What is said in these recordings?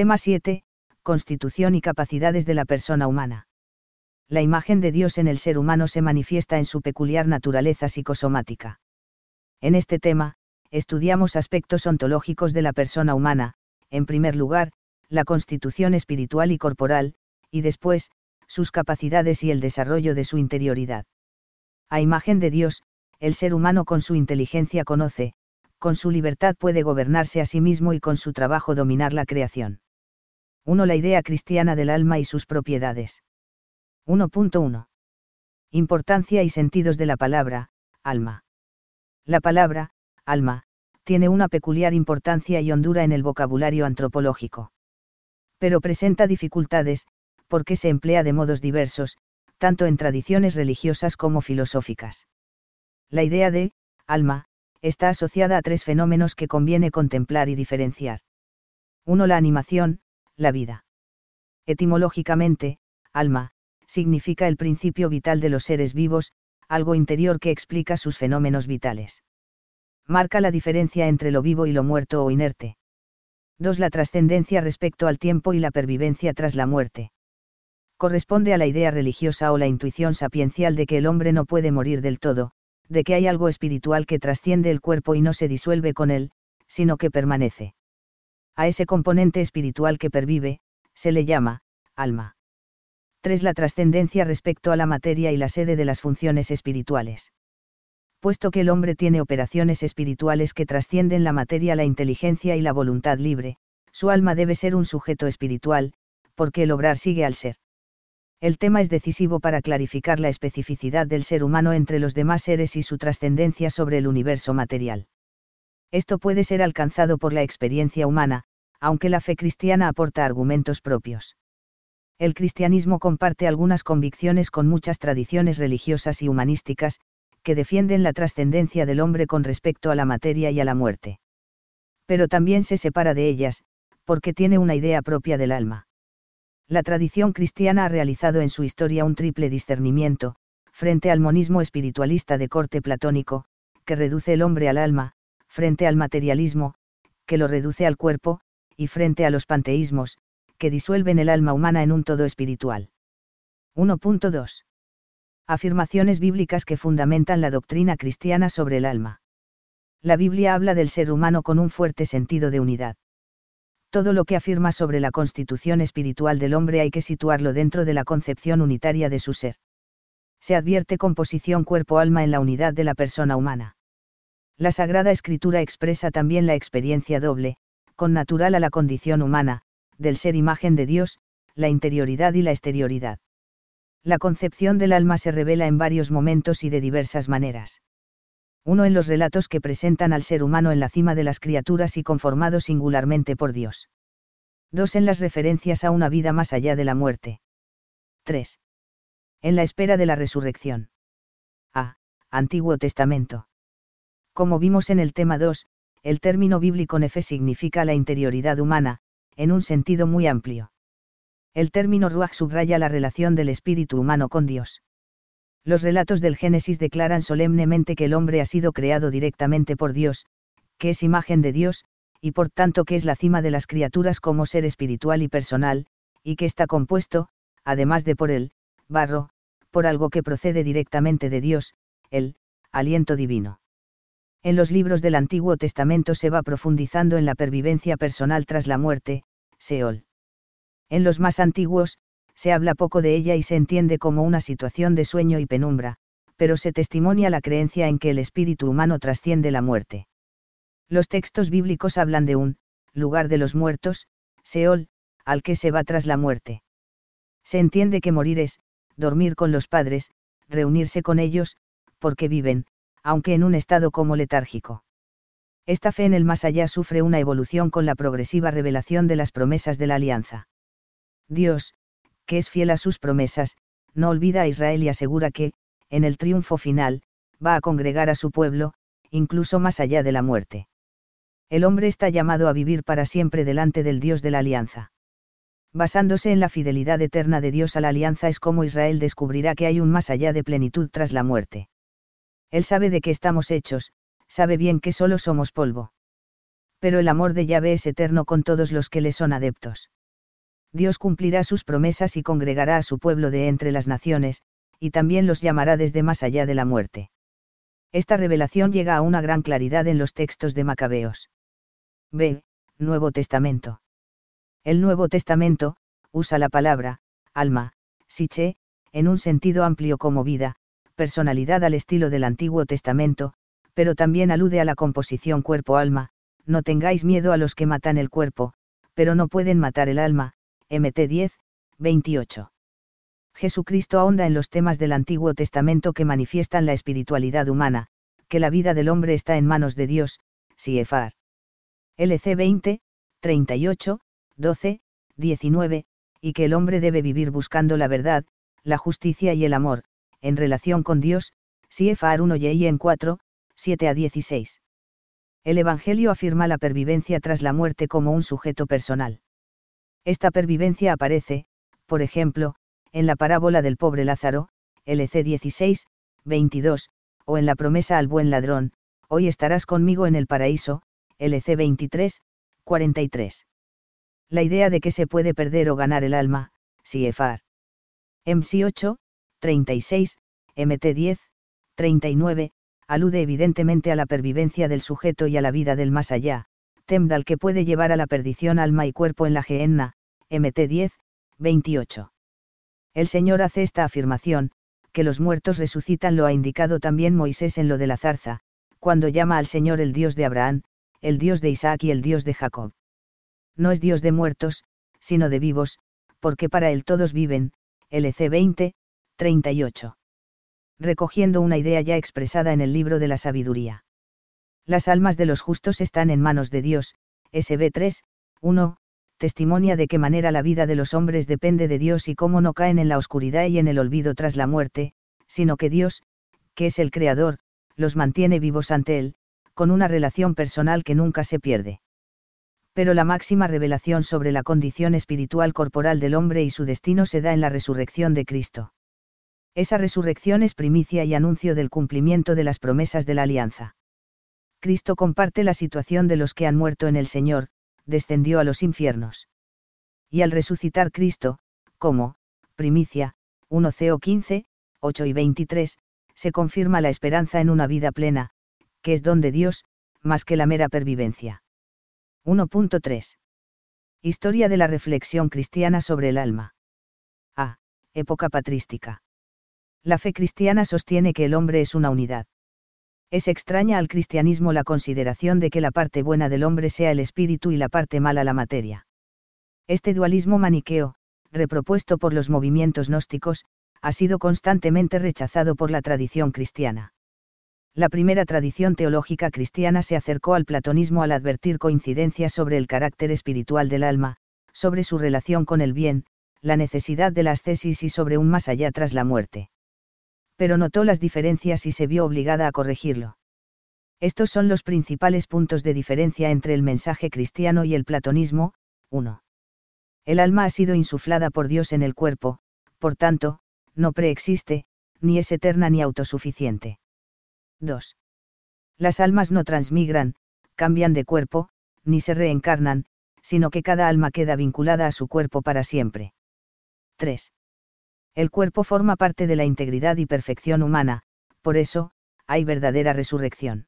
Tema 7. Constitución y capacidades de la persona humana. La imagen de Dios en el ser humano se manifiesta en su peculiar naturaleza psicosomática. En este tema, estudiamos aspectos ontológicos de la persona humana, en primer lugar, la constitución espiritual y corporal, y después, sus capacidades y el desarrollo de su interioridad. A imagen de Dios, el ser humano con su inteligencia conoce, con su libertad puede gobernarse a sí mismo y con su trabajo dominar la creación. 1. La idea cristiana del alma y sus propiedades. 1.1. Importancia y sentidos de la palabra, alma. La palabra, alma, tiene una peculiar importancia y hondura en el vocabulario antropológico. Pero presenta dificultades, porque se emplea de modos diversos, tanto en tradiciones religiosas como filosóficas. La idea de, alma, está asociada a tres fenómenos que conviene contemplar y diferenciar. 1. La animación, la vida. Etimológicamente, alma, significa el principio vital de los seres vivos, algo interior que explica sus fenómenos vitales. Marca la diferencia entre lo vivo y lo muerto o inerte. 2. La trascendencia respecto al tiempo y la pervivencia tras la muerte. Corresponde a la idea religiosa o la intuición sapiencial de que el hombre no puede morir del todo, de que hay algo espiritual que trasciende el cuerpo y no se disuelve con él, sino que permanece. A ese componente espiritual que pervive, se le llama, alma. 3. La trascendencia respecto a la materia y la sede de las funciones espirituales. Puesto que el hombre tiene operaciones espirituales que trascienden la materia, la inteligencia y la voluntad libre, su alma debe ser un sujeto espiritual, porque el obrar sigue al ser. El tema es decisivo para clarificar la especificidad del ser humano entre los demás seres y su trascendencia sobre el universo material. Esto puede ser alcanzado por la experiencia humana, aunque la fe cristiana aporta argumentos propios. El cristianismo comparte algunas convicciones con muchas tradiciones religiosas y humanísticas, que defienden la trascendencia del hombre con respecto a la materia y a la muerte. Pero también se separa de ellas, porque tiene una idea propia del alma. La tradición cristiana ha realizado en su historia un triple discernimiento, frente al monismo espiritualista de corte platónico, que reduce el hombre al alma, frente al materialismo, que lo reduce al cuerpo, y frente a los panteísmos, que disuelven el alma humana en un todo espiritual. 1.2. Afirmaciones bíblicas que fundamentan la doctrina cristiana sobre el alma. La Biblia habla del ser humano con un fuerte sentido de unidad todo lo que afirma sobre la constitución espiritual del hombre hay que situarlo dentro de la concepción unitaria de su ser. Se advierte composición cuerpo-alma en la unidad de la persona humana. La Sagrada Escritura expresa también la experiencia doble, con natural a la condición humana, del ser imagen de Dios, la interioridad y la exterioridad. La concepción del alma se revela en varios momentos y de diversas maneras uno en los relatos que presentan al ser humano en la cima de las criaturas y conformado singularmente por Dios. Dos en las referencias a una vida más allá de la muerte. 3. En la espera de la resurrección. A. Antiguo Testamento. Como vimos en el tema 2, el término bíblico nefe significa la interioridad humana, en un sentido muy amplio. El término ruach subraya la relación del espíritu humano con Dios. Los relatos del Génesis declaran solemnemente que el hombre ha sido creado directamente por Dios, que es imagen de Dios, y por tanto que es la cima de las criaturas como ser espiritual y personal, y que está compuesto, además de por él, barro, por algo que procede directamente de Dios, el aliento divino. En los libros del Antiguo Testamento se va profundizando en la pervivencia personal tras la muerte, Seol. En los más antiguos, se habla poco de ella y se entiende como una situación de sueño y penumbra, pero se testimonia la creencia en que el espíritu humano trasciende la muerte. Los textos bíblicos hablan de un lugar de los muertos, Seol, al que se va tras la muerte. Se entiende que morir es, dormir con los padres, reunirse con ellos, porque viven, aunque en un estado como letárgico. Esta fe en el más allá sufre una evolución con la progresiva revelación de las promesas de la alianza. Dios, que es fiel a sus promesas, no olvida a Israel y asegura que, en el triunfo final, va a congregar a su pueblo, incluso más allá de la muerte. El hombre está llamado a vivir para siempre delante del Dios de la alianza. Basándose en la fidelidad eterna de Dios a la alianza es como Israel descubrirá que hay un más allá de plenitud tras la muerte. Él sabe de qué estamos hechos, sabe bien que solo somos polvo. Pero el amor de Yahvé es eterno con todos los que le son adeptos. Dios cumplirá sus promesas y congregará a su pueblo de entre las naciones, y también los llamará desde más allá de la muerte. Esta revelación llega a una gran claridad en los textos de Macabeos. B. Nuevo Testamento. El Nuevo Testamento, usa la palabra, alma, siche, en un sentido amplio como vida, personalidad al estilo del Antiguo Testamento, pero también alude a la composición cuerpo-alma, no tengáis miedo a los que matan el cuerpo, pero no pueden matar el alma, MT 10, 28. Jesucristo ahonda en los temas del Antiguo Testamento que manifiestan la espiritualidad humana, que la vida del hombre está en manos de Dios, Siefar. LC 20, 38, 12, 19, y que el hombre debe vivir buscando la verdad, la justicia y el amor, en relación con Dios, Siefar 1 y en 4, 7 a 16. El Evangelio afirma la pervivencia tras la muerte como un sujeto personal. Esta pervivencia aparece, por ejemplo, en la parábola del pobre Lázaro, LC 16, 22, o en la promesa al buen ladrón, hoy estarás conmigo en el paraíso, LC 23, 43. La idea de que se puede perder o ganar el alma, Siefar. MC 8, 36, MT 10, 39, alude evidentemente a la pervivencia del sujeto y a la vida del más allá, temdal que puede llevar a la perdición alma y cuerpo en la Geenna, MT 10, 28. El Señor hace esta afirmación, que los muertos resucitan lo ha indicado también Moisés en lo de la zarza, cuando llama al Señor el Dios de Abraham, el Dios de Isaac y el Dios de Jacob. No es Dios de muertos, sino de vivos, porque para él todos viven, LC 20, 38. Recogiendo una idea ya expresada en el libro de la sabiduría. Las almas de los justos están en manos de Dios, SB 3, 1, testimonia de qué manera la vida de los hombres depende de Dios y cómo no caen en la oscuridad y en el olvido tras la muerte, sino que Dios, que es el Creador, los mantiene vivos ante Él, con una relación personal que nunca se pierde. Pero la máxima revelación sobre la condición espiritual corporal del hombre y su destino se da en la resurrección de Cristo. Esa resurrección es primicia y anuncio del cumplimiento de las promesas de la alianza. Cristo comparte la situación de los que han muerto en el Señor, descendió a los infiernos. Y al resucitar Cristo, como, primicia, 1 CO 15, 8 y 23, se confirma la esperanza en una vida plena, que es don de Dios, más que la mera pervivencia. 1.3. Historia de la reflexión cristiana sobre el alma. A. Época patrística. La fe cristiana sostiene que el hombre es una unidad. Es extraña al cristianismo la consideración de que la parte buena del hombre sea el espíritu y la parte mala la materia. Este dualismo maniqueo, repropuesto por los movimientos gnósticos, ha sido constantemente rechazado por la tradición cristiana. La primera tradición teológica cristiana se acercó al platonismo al advertir coincidencias sobre el carácter espiritual del alma, sobre su relación con el bien, la necesidad de la ascesis y sobre un más allá tras la muerte pero notó las diferencias y se vio obligada a corregirlo. Estos son los principales puntos de diferencia entre el mensaje cristiano y el platonismo. 1. El alma ha sido insuflada por Dios en el cuerpo, por tanto, no preexiste, ni es eterna ni autosuficiente. 2. Las almas no transmigran, cambian de cuerpo, ni se reencarnan, sino que cada alma queda vinculada a su cuerpo para siempre. 3. El cuerpo forma parte de la integridad y perfección humana, por eso, hay verdadera resurrección.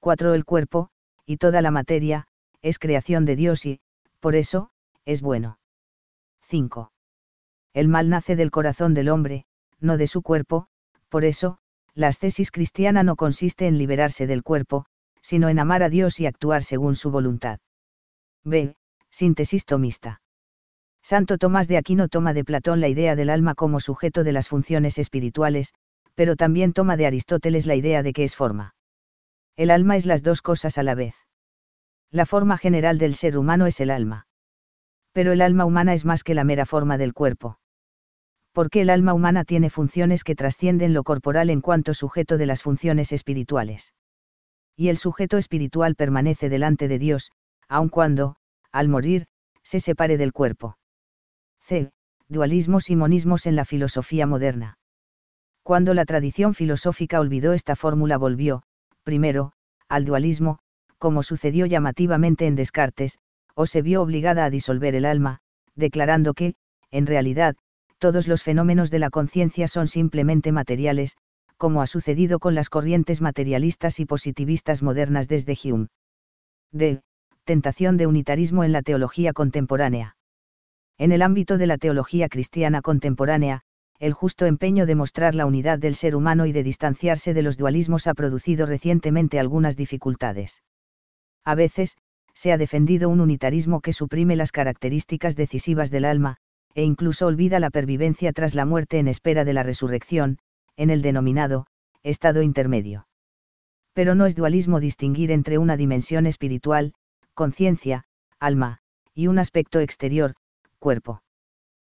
4. El cuerpo, y toda la materia, es creación de Dios y, por eso, es bueno. 5. El mal nace del corazón del hombre, no de su cuerpo, por eso, la ascesis cristiana no consiste en liberarse del cuerpo, sino en amar a Dios y actuar según su voluntad. B. Síntesis tomista. Santo Tomás de Aquino toma de Platón la idea del alma como sujeto de las funciones espirituales, pero también toma de Aristóteles la idea de que es forma. El alma es las dos cosas a la vez. La forma general del ser humano es el alma. Pero el alma humana es más que la mera forma del cuerpo. Porque el alma humana tiene funciones que trascienden lo corporal en cuanto sujeto de las funciones espirituales. Y el sujeto espiritual permanece delante de Dios, aun cuando, al morir, se separe del cuerpo. C. Dualismos y monismos en la filosofía moderna. Cuando la tradición filosófica olvidó esta fórmula volvió, primero, al dualismo, como sucedió llamativamente en Descartes, o se vio obligada a disolver el alma, declarando que, en realidad, todos los fenómenos de la conciencia son simplemente materiales, como ha sucedido con las corrientes materialistas y positivistas modernas desde Hume. D. Tentación de unitarismo en la teología contemporánea. En el ámbito de la teología cristiana contemporánea, el justo empeño de mostrar la unidad del ser humano y de distanciarse de los dualismos ha producido recientemente algunas dificultades. A veces, se ha defendido un unitarismo que suprime las características decisivas del alma, e incluso olvida la pervivencia tras la muerte en espera de la resurrección, en el denominado, estado intermedio. Pero no es dualismo distinguir entre una dimensión espiritual, conciencia, alma, y un aspecto exterior, cuerpo.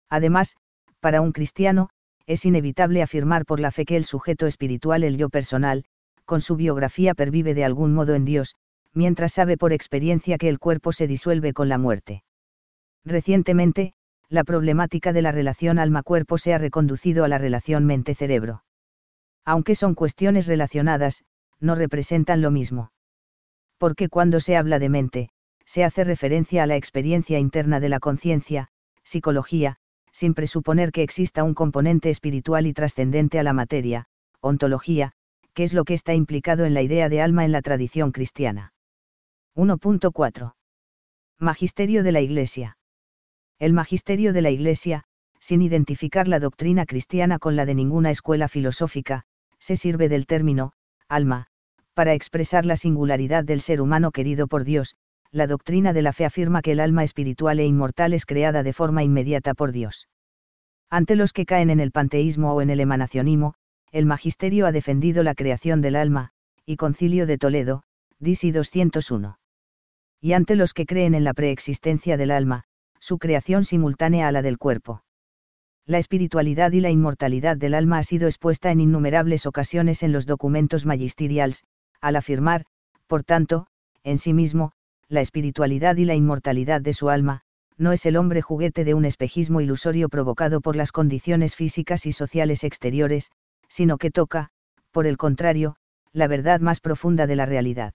Además, para un cristiano, es inevitable afirmar por la fe que el sujeto espiritual, el yo personal, con su biografía pervive de algún modo en Dios, mientras sabe por experiencia que el cuerpo se disuelve con la muerte. Recientemente, la problemática de la relación alma-cuerpo se ha reconducido a la relación mente-cerebro. Aunque son cuestiones relacionadas, no representan lo mismo. Porque cuando se habla de mente, se hace referencia a la experiencia interna de la conciencia, psicología, sin presuponer que exista un componente espiritual y trascendente a la materia, ontología, que es lo que está implicado en la idea de alma en la tradición cristiana. 1.4. Magisterio de la Iglesia. El magisterio de la Iglesia, sin identificar la doctrina cristiana con la de ninguna escuela filosófica, se sirve del término, alma, para expresar la singularidad del ser humano querido por Dios, la doctrina de la fe afirma que el alma espiritual e inmortal es creada de forma inmediata por Dios. Ante los que caen en el panteísmo o en el emanacionismo, el magisterio ha defendido la creación del alma, y Concilio de Toledo, Disi 201. Y ante los que creen en la preexistencia del alma, su creación simultánea a la del cuerpo. La espiritualidad y la inmortalidad del alma ha sido expuesta en innumerables ocasiones en los documentos magisterials, al afirmar, por tanto, en sí mismo, la espiritualidad y la inmortalidad de su alma, no es el hombre juguete de un espejismo ilusorio provocado por las condiciones físicas y sociales exteriores, sino que toca, por el contrario, la verdad más profunda de la realidad.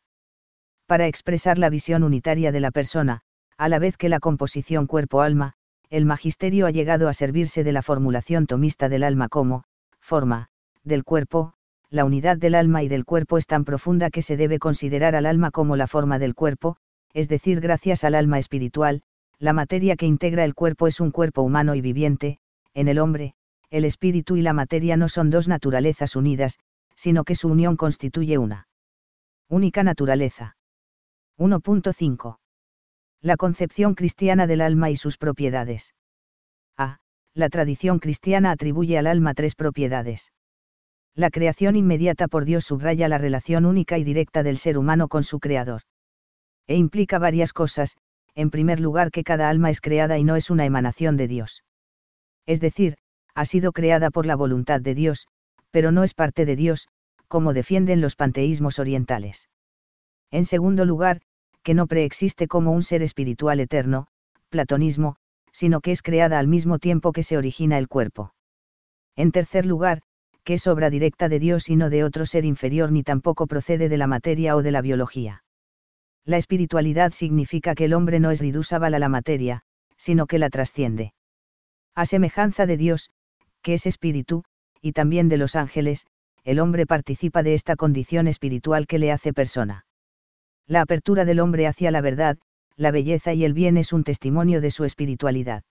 Para expresar la visión unitaria de la persona, a la vez que la composición cuerpo-alma, el magisterio ha llegado a servirse de la formulación tomista del alma como, forma, del cuerpo, la unidad del alma y del cuerpo es tan profunda que se debe considerar al alma como la forma del cuerpo, es decir, gracias al alma espiritual, la materia que integra el cuerpo es un cuerpo humano y viviente, en el hombre, el espíritu y la materia no son dos naturalezas unidas, sino que su unión constituye una única naturaleza. 1.5. La concepción cristiana del alma y sus propiedades. A. La tradición cristiana atribuye al alma tres propiedades. La creación inmediata por Dios subraya la relación única y directa del ser humano con su creador e implica varias cosas, en primer lugar que cada alma es creada y no es una emanación de Dios. Es decir, ha sido creada por la voluntad de Dios, pero no es parte de Dios, como defienden los panteísmos orientales. En segundo lugar, que no preexiste como un ser espiritual eterno, platonismo, sino que es creada al mismo tiempo que se origina el cuerpo. En tercer lugar, que es obra directa de Dios y no de otro ser inferior ni tampoco procede de la materia o de la biología. La espiritualidad significa que el hombre no es ridúsabal a la materia, sino que la trasciende. A semejanza de Dios, que es espíritu, y también de los ángeles, el hombre participa de esta condición espiritual que le hace persona. La apertura del hombre hacia la verdad, la belleza y el bien es un testimonio de su espiritualidad.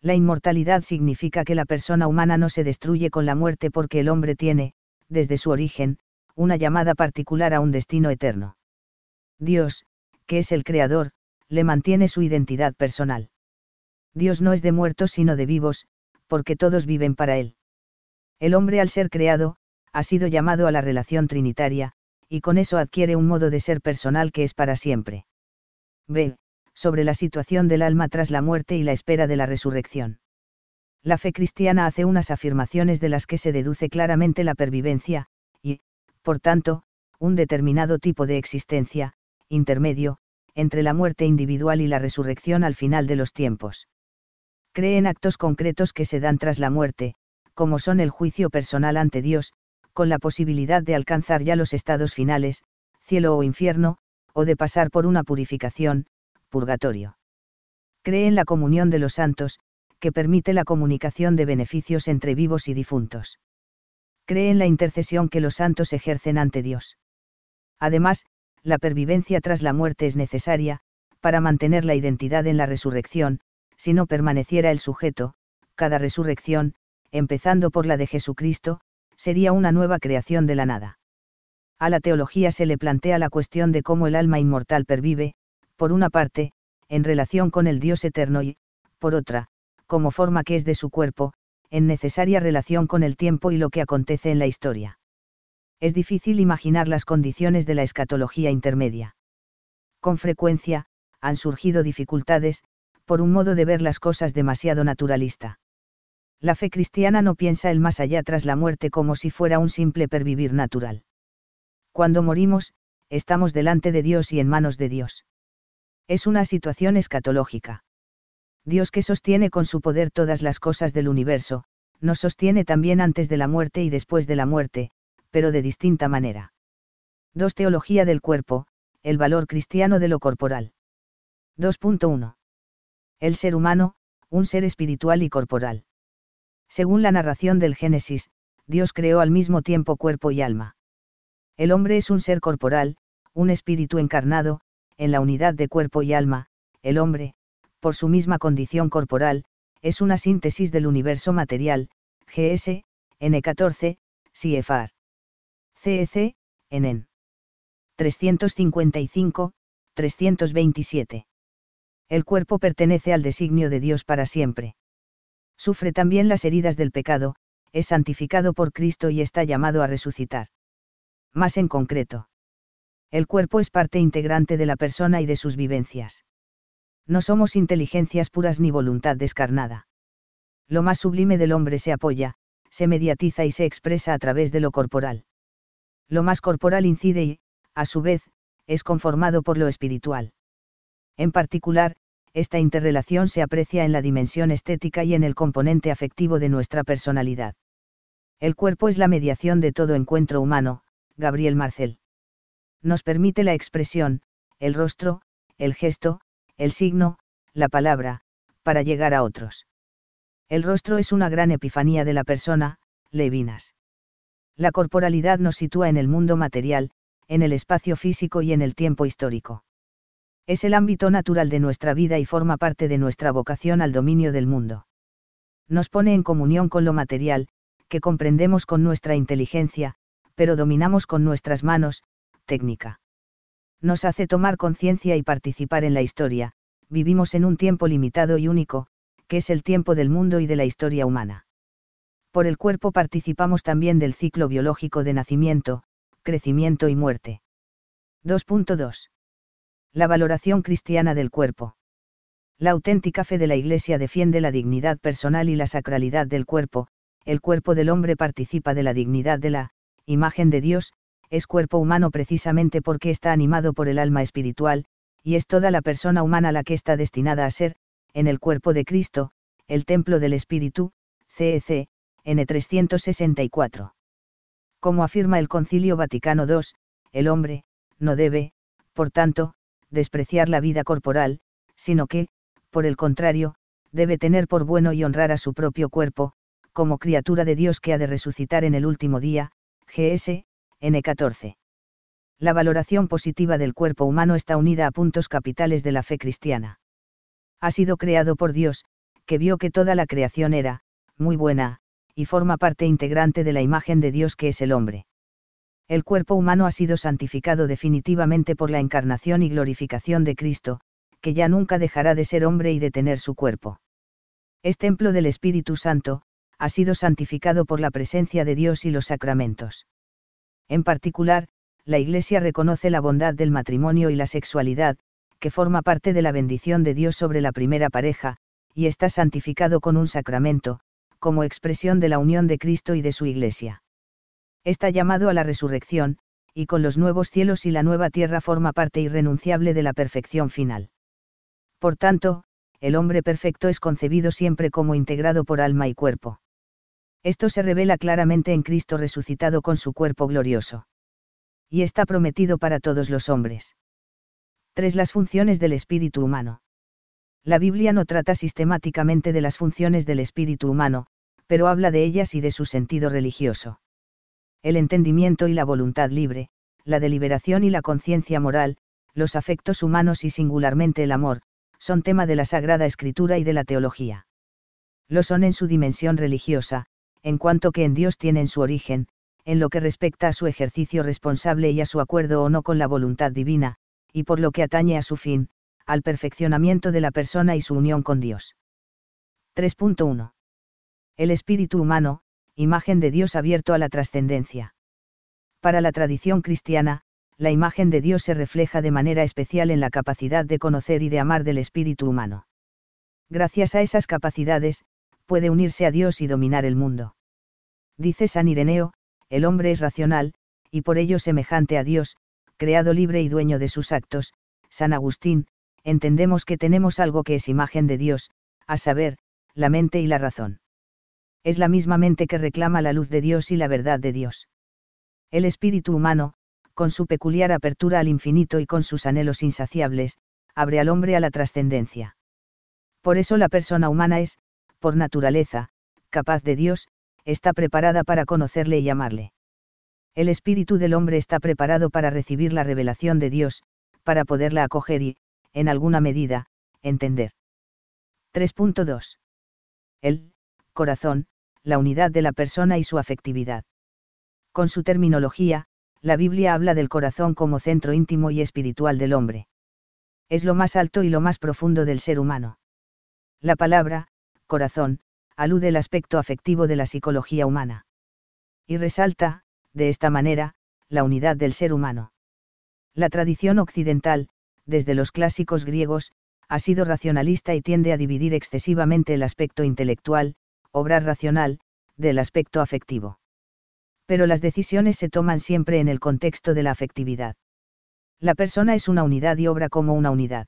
La inmortalidad significa que la persona humana no se destruye con la muerte porque el hombre tiene, desde su origen, una llamada particular a un destino eterno. Dios, que es el Creador, le mantiene su identidad personal. Dios no es de muertos sino de vivos, porque todos viven para Él. El hombre al ser creado, ha sido llamado a la relación trinitaria, y con eso adquiere un modo de ser personal que es para siempre. B. Sobre la situación del alma tras la muerte y la espera de la resurrección. La fe cristiana hace unas afirmaciones de las que se deduce claramente la pervivencia, y, por tanto, un determinado tipo de existencia, intermedio, entre la muerte individual y la resurrección al final de los tiempos. Cree en actos concretos que se dan tras la muerte, como son el juicio personal ante Dios, con la posibilidad de alcanzar ya los estados finales, cielo o infierno, o de pasar por una purificación, purgatorio. Cree en la comunión de los santos, que permite la comunicación de beneficios entre vivos y difuntos. Cree en la intercesión que los santos ejercen ante Dios. Además, la pervivencia tras la muerte es necesaria, para mantener la identidad en la resurrección, si no permaneciera el sujeto, cada resurrección, empezando por la de Jesucristo, sería una nueva creación de la nada. A la teología se le plantea la cuestión de cómo el alma inmortal pervive, por una parte, en relación con el Dios eterno y, por otra, como forma que es de su cuerpo, en necesaria relación con el tiempo y lo que acontece en la historia. Es difícil imaginar las condiciones de la escatología intermedia. Con frecuencia, han surgido dificultades, por un modo de ver las cosas demasiado naturalista. La fe cristiana no piensa el más allá tras la muerte como si fuera un simple pervivir natural. Cuando morimos, estamos delante de Dios y en manos de Dios. Es una situación escatológica. Dios que sostiene con su poder todas las cosas del universo, nos sostiene también antes de la muerte y después de la muerte, pero de distinta manera. 2. Teología del cuerpo, el valor cristiano de lo corporal. 2.1. El ser humano, un ser espiritual y corporal. Según la narración del Génesis, Dios creó al mismo tiempo cuerpo y alma. El hombre es un ser corporal, un espíritu encarnado, en la unidad de cuerpo y alma, el hombre, por su misma condición corporal, es una síntesis del universo material, GS, N14, CFR. CEC, NN. 355, 327. El cuerpo pertenece al designio de Dios para siempre. Sufre también las heridas del pecado, es santificado por Cristo y está llamado a resucitar. Más en concreto. El cuerpo es parte integrante de la persona y de sus vivencias no somos inteligencias puras ni voluntad descarnada. Lo más sublime del hombre se apoya, se mediatiza y se expresa a través de lo corporal. Lo más corporal incide y, a su vez, es conformado por lo espiritual. En particular, esta interrelación se aprecia en la dimensión estética y en el componente afectivo de nuestra personalidad. El cuerpo es la mediación de todo encuentro humano, Gabriel Marcel. Nos permite la expresión, el rostro, el gesto, el signo, la palabra, para llegar a otros. El rostro es una gran epifanía de la persona, Levinas. La corporalidad nos sitúa en el mundo material, en el espacio físico y en el tiempo histórico. Es el ámbito natural de nuestra vida y forma parte de nuestra vocación al dominio del mundo. Nos pone en comunión con lo material, que comprendemos con nuestra inteligencia, pero dominamos con nuestras manos, técnica nos hace tomar conciencia y participar en la historia, vivimos en un tiempo limitado y único, que es el tiempo del mundo y de la historia humana. Por el cuerpo participamos también del ciclo biológico de nacimiento, crecimiento y muerte. 2.2. La valoración cristiana del cuerpo. La auténtica fe de la Iglesia defiende la dignidad personal y la sacralidad del cuerpo, el cuerpo del hombre participa de la dignidad de la imagen de Dios, es cuerpo humano precisamente porque está animado por el alma espiritual, y es toda la persona humana la que está destinada a ser, en el cuerpo de Cristo, el templo del Espíritu, CEC, N 364. Como afirma el Concilio Vaticano II, el hombre, no debe, por tanto, despreciar la vida corporal, sino que, por el contrario, debe tener por bueno y honrar a su propio cuerpo, como criatura de Dios que ha de resucitar en el último día, GS, N14. La valoración positiva del cuerpo humano está unida a puntos capitales de la fe cristiana. Ha sido creado por Dios, que vio que toda la creación era, muy buena, y forma parte integrante de la imagen de Dios que es el hombre. El cuerpo humano ha sido santificado definitivamente por la encarnación y glorificación de Cristo, que ya nunca dejará de ser hombre y de tener su cuerpo. Es templo del Espíritu Santo, ha sido santificado por la presencia de Dios y los sacramentos. En particular, la Iglesia reconoce la bondad del matrimonio y la sexualidad, que forma parte de la bendición de Dios sobre la primera pareja, y está santificado con un sacramento, como expresión de la unión de Cristo y de su Iglesia. Está llamado a la resurrección, y con los nuevos cielos y la nueva tierra forma parte irrenunciable de la perfección final. Por tanto, el hombre perfecto es concebido siempre como integrado por alma y cuerpo. Esto se revela claramente en Cristo resucitado con su cuerpo glorioso. Y está prometido para todos los hombres. 3. Las funciones del espíritu humano. La Biblia no trata sistemáticamente de las funciones del espíritu humano, pero habla de ellas y de su sentido religioso. El entendimiento y la voluntad libre, la deliberación y la conciencia moral, los afectos humanos y singularmente el amor, son tema de la Sagrada Escritura y de la teología. Lo son en su dimensión religiosa, en cuanto que en Dios tienen su origen, en lo que respecta a su ejercicio responsable y a su acuerdo o no con la voluntad divina, y por lo que atañe a su fin, al perfeccionamiento de la persona y su unión con Dios. 3.1. El espíritu humano, imagen de Dios abierto a la trascendencia. Para la tradición cristiana, la imagen de Dios se refleja de manera especial en la capacidad de conocer y de amar del espíritu humano. Gracias a esas capacidades, puede unirse a Dios y dominar el mundo. Dice San Ireneo, el hombre es racional, y por ello semejante a Dios, creado libre y dueño de sus actos, San Agustín, entendemos que tenemos algo que es imagen de Dios, a saber, la mente y la razón. Es la misma mente que reclama la luz de Dios y la verdad de Dios. El espíritu humano, con su peculiar apertura al infinito y con sus anhelos insaciables, abre al hombre a la trascendencia. Por eso la persona humana es, por naturaleza, capaz de Dios, está preparada para conocerle y amarle. El espíritu del hombre está preparado para recibir la revelación de Dios, para poderla acoger y, en alguna medida, entender. 3.2. El corazón, la unidad de la persona y su afectividad. Con su terminología, la Biblia habla del corazón como centro íntimo y espiritual del hombre. Es lo más alto y lo más profundo del ser humano. La palabra, corazón, alude al aspecto afectivo de la psicología humana. Y resalta, de esta manera, la unidad del ser humano. La tradición occidental, desde los clásicos griegos, ha sido racionalista y tiende a dividir excesivamente el aspecto intelectual, obrar racional, del aspecto afectivo. Pero las decisiones se toman siempre en el contexto de la afectividad. La persona es una unidad y obra como una unidad.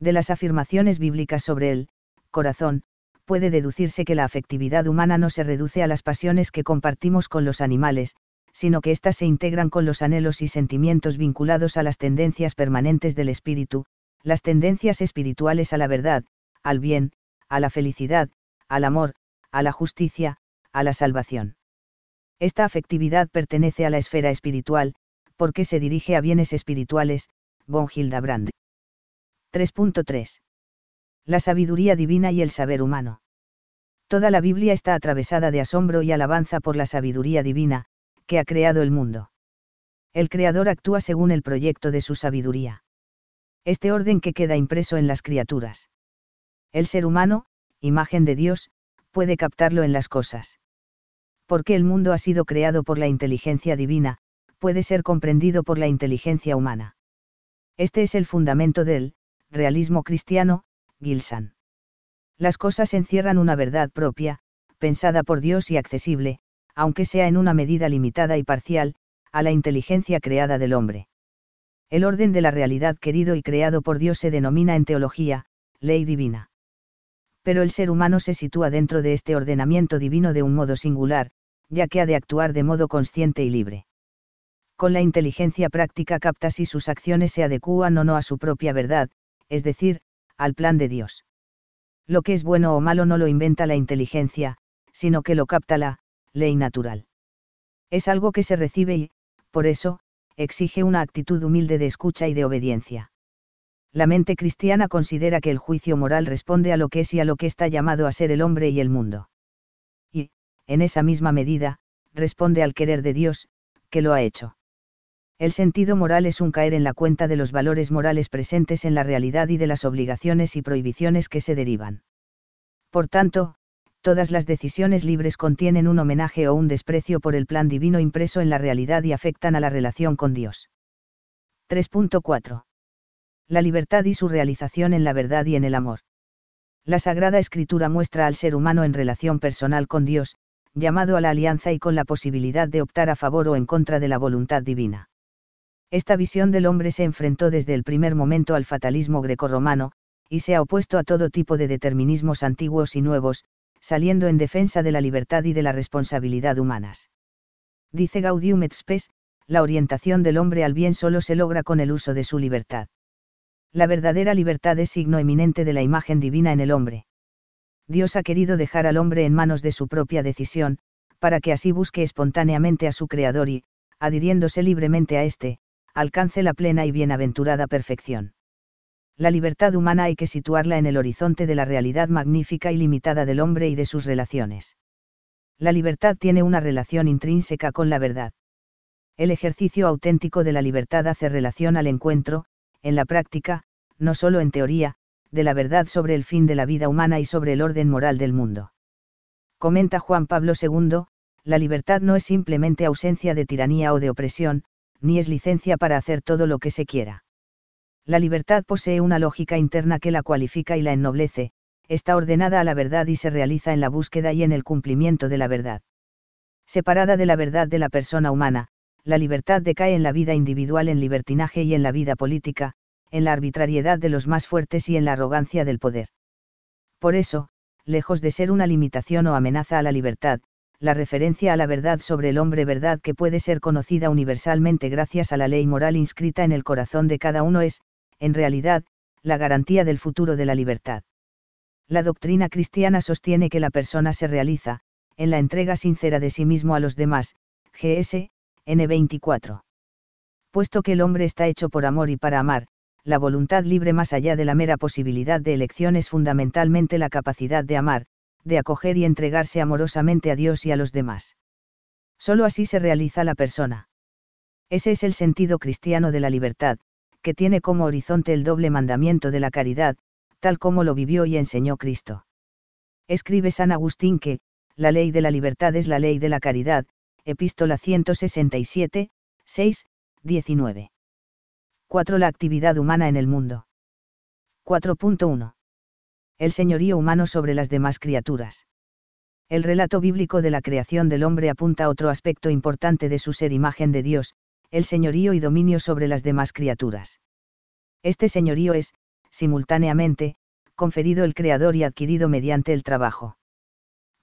De las afirmaciones bíblicas sobre el corazón, puede deducirse que la afectividad humana no se reduce a las pasiones que compartimos con los animales, sino que éstas se integran con los anhelos y sentimientos vinculados a las tendencias permanentes del espíritu, las tendencias espirituales a la verdad, al bien, a la felicidad, al amor, a la justicia, a la salvación. Esta afectividad pertenece a la esfera espiritual, porque se dirige a bienes espirituales, von Hildebrand. 3.3. La sabiduría divina y el saber humano. Toda la Biblia está atravesada de asombro y alabanza por la sabiduría divina, que ha creado el mundo. El Creador actúa según el proyecto de su sabiduría. Este orden que queda impreso en las criaturas. El ser humano, imagen de Dios, puede captarlo en las cosas. Porque el mundo ha sido creado por la inteligencia divina, puede ser comprendido por la inteligencia humana. Este es el fundamento del realismo cristiano, Gilsan. Las cosas encierran una verdad propia, pensada por Dios y accesible, aunque sea en una medida limitada y parcial, a la inteligencia creada del hombre. El orden de la realidad querido y creado por Dios se denomina en teología, ley divina. Pero el ser humano se sitúa dentro de este ordenamiento divino de un modo singular, ya que ha de actuar de modo consciente y libre. Con la inteligencia práctica capta si sus acciones se adecúan o no a su propia verdad, es decir, al plan de Dios. Lo que es bueno o malo no lo inventa la inteligencia, sino que lo capta la ley natural. Es algo que se recibe y, por eso, exige una actitud humilde de escucha y de obediencia. La mente cristiana considera que el juicio moral responde a lo que es y a lo que está llamado a ser el hombre y el mundo. Y, en esa misma medida, responde al querer de Dios, que lo ha hecho. El sentido moral es un caer en la cuenta de los valores morales presentes en la realidad y de las obligaciones y prohibiciones que se derivan. Por tanto, todas las decisiones libres contienen un homenaje o un desprecio por el plan divino impreso en la realidad y afectan a la relación con Dios. 3.4. La libertad y su realización en la verdad y en el amor. La Sagrada Escritura muestra al ser humano en relación personal con Dios, llamado a la alianza y con la posibilidad de optar a favor o en contra de la voluntad divina. Esta visión del hombre se enfrentó desde el primer momento al fatalismo grecorromano, y se ha opuesto a todo tipo de determinismos antiguos y nuevos, saliendo en defensa de la libertad y de la responsabilidad humanas. Dice Gaudium et Spes, la orientación del hombre al bien solo se logra con el uso de su libertad. La verdadera libertad es signo eminente de la imagen divina en el hombre. Dios ha querido dejar al hombre en manos de su propia decisión, para que así busque espontáneamente a su Creador y, adhiriéndose libremente a éste, alcance la plena y bienaventurada perfección. La libertad humana hay que situarla en el horizonte de la realidad magnífica y limitada del hombre y de sus relaciones. La libertad tiene una relación intrínseca con la verdad. El ejercicio auténtico de la libertad hace relación al encuentro, en la práctica, no solo en teoría, de la verdad sobre el fin de la vida humana y sobre el orden moral del mundo. Comenta Juan Pablo II, la libertad no es simplemente ausencia de tiranía o de opresión, ni es licencia para hacer todo lo que se quiera. La libertad posee una lógica interna que la cualifica y la ennoblece, está ordenada a la verdad y se realiza en la búsqueda y en el cumplimiento de la verdad. Separada de la verdad de la persona humana, la libertad decae en la vida individual en libertinaje y en la vida política, en la arbitrariedad de los más fuertes y en la arrogancia del poder. Por eso, lejos de ser una limitación o amenaza a la libertad, la referencia a la verdad sobre el hombre verdad que puede ser conocida universalmente gracias a la ley moral inscrita en el corazón de cada uno es, en realidad, la garantía del futuro de la libertad. La doctrina cristiana sostiene que la persona se realiza, en la entrega sincera de sí mismo a los demás, GS, N24. Puesto que el hombre está hecho por amor y para amar, la voluntad libre más allá de la mera posibilidad de elección es fundamentalmente la capacidad de amar, de acoger y entregarse amorosamente a Dios y a los demás. Solo así se realiza la persona. Ese es el sentido cristiano de la libertad, que tiene como horizonte el doble mandamiento de la caridad, tal como lo vivió y enseñó Cristo. Escribe San Agustín que, la ley de la libertad es la ley de la caridad, epístola 167, 6, 19. 4. La actividad humana en el mundo. 4.1 el señorío humano sobre las demás criaturas. El relato bíblico de la creación del hombre apunta a otro aspecto importante de su ser imagen de Dios, el señorío y dominio sobre las demás criaturas. Este señorío es, simultáneamente, conferido el Creador y adquirido mediante el trabajo.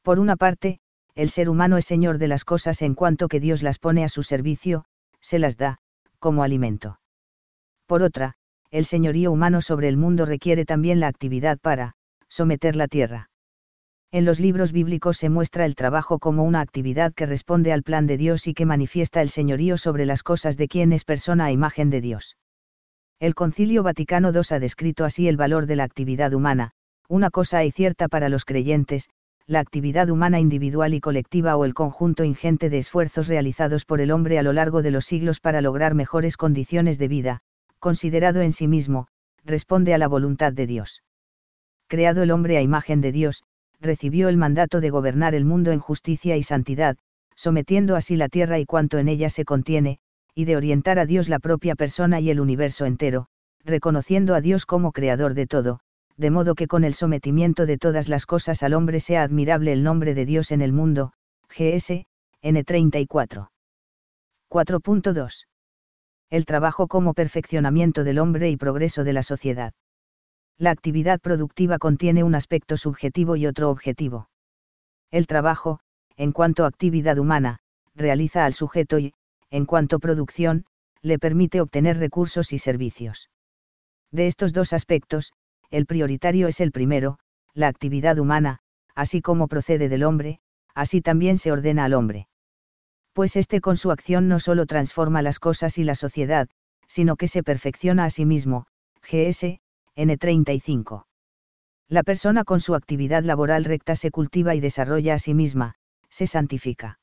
Por una parte, el ser humano es señor de las cosas en cuanto que Dios las pone a su servicio, se las da, como alimento. Por otra, el señorío humano sobre el mundo requiere también la actividad para, someter la tierra. En los libros bíblicos se muestra el trabajo como una actividad que responde al plan de Dios y que manifiesta el señorío sobre las cosas de quien es persona a imagen de Dios. El Concilio Vaticano II ha descrito así el valor de la actividad humana, una cosa hay cierta para los creyentes, la actividad humana individual y colectiva o el conjunto ingente de esfuerzos realizados por el hombre a lo largo de los siglos para lograr mejores condiciones de vida, considerado en sí mismo, responde a la voluntad de Dios creado el hombre a imagen de Dios, recibió el mandato de gobernar el mundo en justicia y santidad, sometiendo así la tierra y cuanto en ella se contiene, y de orientar a Dios la propia persona y el universo entero, reconociendo a Dios como creador de todo, de modo que con el sometimiento de todas las cosas al hombre sea admirable el nombre de Dios en el mundo, GS, N34. 4.2. El trabajo como perfeccionamiento del hombre y progreso de la sociedad la actividad productiva contiene un aspecto subjetivo y otro objetivo. El trabajo, en cuanto actividad humana, realiza al sujeto y, en cuanto producción, le permite obtener recursos y servicios. De estos dos aspectos, el prioritario es el primero, la actividad humana, así como procede del hombre, así también se ordena al hombre. Pues éste con su acción no solo transforma las cosas y la sociedad, sino que se perfecciona a sí mismo, GS, N35. La persona con su actividad laboral recta se cultiva y desarrolla a sí misma, se santifica.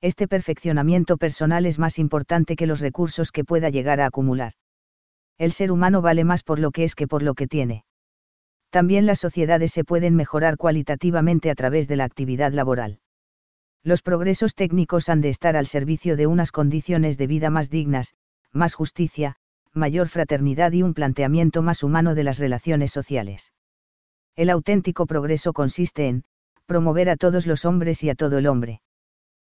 Este perfeccionamiento personal es más importante que los recursos que pueda llegar a acumular. El ser humano vale más por lo que es que por lo que tiene. También las sociedades se pueden mejorar cualitativamente a través de la actividad laboral. Los progresos técnicos han de estar al servicio de unas condiciones de vida más dignas, más justicia, mayor fraternidad y un planteamiento más humano de las relaciones sociales. El auténtico progreso consiste en, promover a todos los hombres y a todo el hombre.